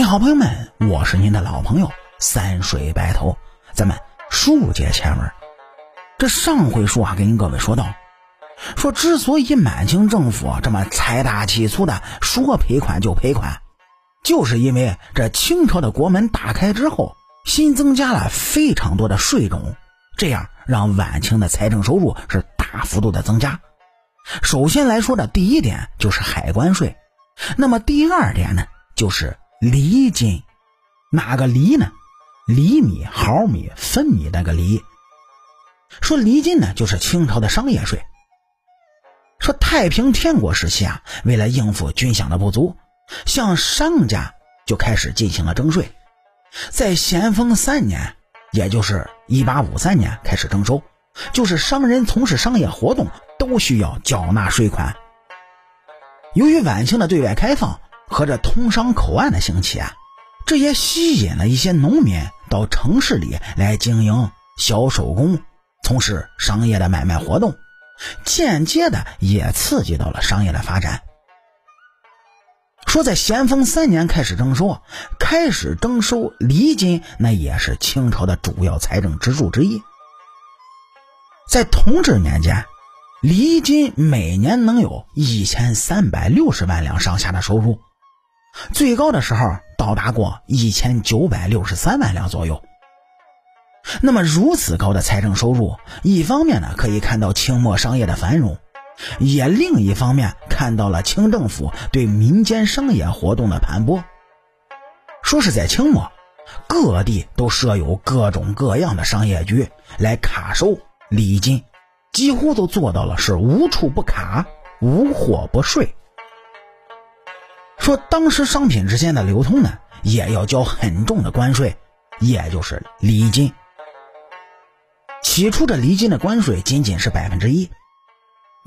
你好，朋友们，我是您的老朋友三水白头，咱们书接前文。这上回书啊，给您各位说到，说之所以满清政府这么财大气粗的说赔款就赔款，就是因为这清朝的国门打开之后，新增加了非常多的税种，这样让晚清的财政收入是大幅度的增加。首先来说的第一点就是海关税，那么第二点呢，就是。厘金，哪个厘呢？厘米、毫米、分米那个厘。说厘金呢，就是清朝的商业税。说太平天国时期啊，为了应付军饷的不足，向商家就开始进行了征税。在咸丰三年，也就是一八五三年开始征收，就是商人从事商业活动都需要缴纳税款。由于晚清的对外开放。和这通商口岸的兴起啊，这也吸引了一些农民到城市里来经营小手工，从事商业的买卖活动，间接的也刺激到了商业的发展。说在咸丰三年开始征收，开始征收厘金，那也是清朝的主要财政支柱之一。在同治年间，厘金每年能有一千三百六十万两上下的收入。最高的时候到达过一千九百六十三万两左右。那么如此高的财政收入，一方面呢可以看到清末商业的繁荣，也另一方面看到了清政府对民间商业活动的盘剥。说是在清末，各地都设有各种各样的商业局来卡收礼金，几乎都做到了是无处不卡，无货不税。说当时商品之间的流通呢，也要交很重的关税，也就是礼金。起初这礼金的关税仅仅是百分之一，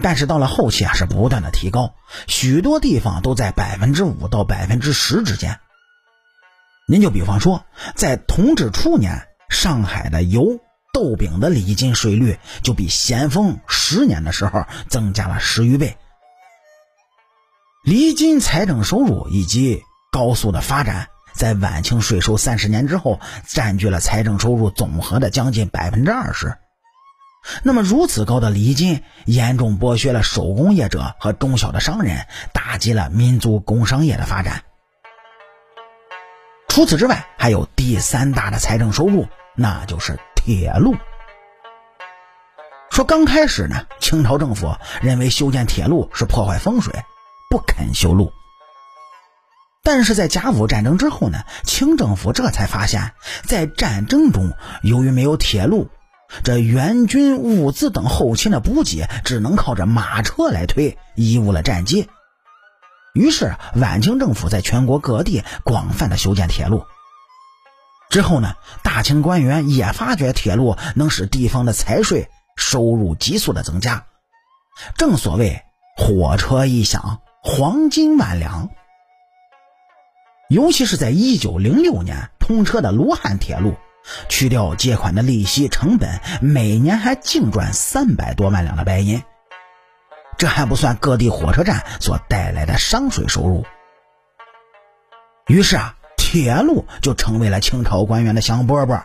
但是到了后期啊，是不断的提高，许多地方都在百分之五到百分之十之间。您就比方说，在同治初年，上海的油豆饼的礼金税率就比咸丰十年的时候增加了十余倍。厘金财政收入以及高速的发展，在晚清税收三十年之后，占据了财政收入总和的将近百分之二十。那么，如此高的厘金，严重剥削了手工业者和中小的商人，打击了民族工商业的发展。除此之外，还有第三大的财政收入，那就是铁路。说刚开始呢，清朝政府认为修建铁路是破坏风水。不肯修路，但是在甲午战争之后呢，清政府这才发现，在战争中，由于没有铁路，这援军物资等后勤的补给只能靠着马车来推，贻误了战机。于是，晚清政府在全国各地广泛的修建铁路。之后呢，大清官员也发觉铁路能使地方的财税收入急速的增加。正所谓火车一响。黄金万两，尤其是在一九零六年通车的罗汉铁路，去掉借款的利息成本，每年还净赚三百多万两的白银。这还不算各地火车站所带来的商税收入。于是啊，铁路就成为了清朝官员的香饽饽。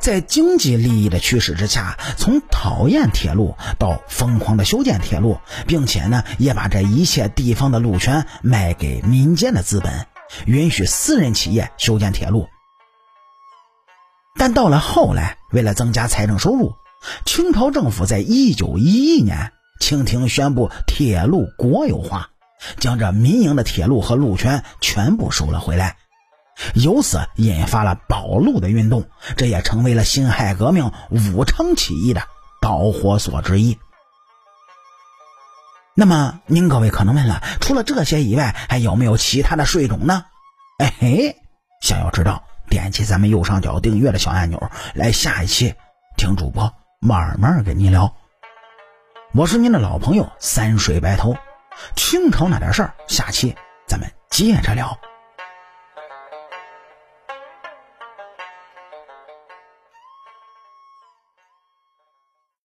在经济利益的驱使之下，从讨厌铁路到疯狂的修建铁路，并且呢，也把这一切地方的路权卖给民间的资本，允许私人企业修建铁路。但到了后来，为了增加财政收入，清朝政府在一九一一年清廷宣布铁路国有化，将这民营的铁路和路权全部收了回来。由此引发了保路的运动，这也成为了辛亥革命武昌起义的导火索之一。那么，您各位可能问了，除了这些以外，还有没有其他的税种呢？哎嘿，想要知道，点击咱们右上角订阅的小按钮，来下一期听主播慢慢跟您聊。我是您的老朋友三水白头，清朝那点事儿，下期咱们接着聊。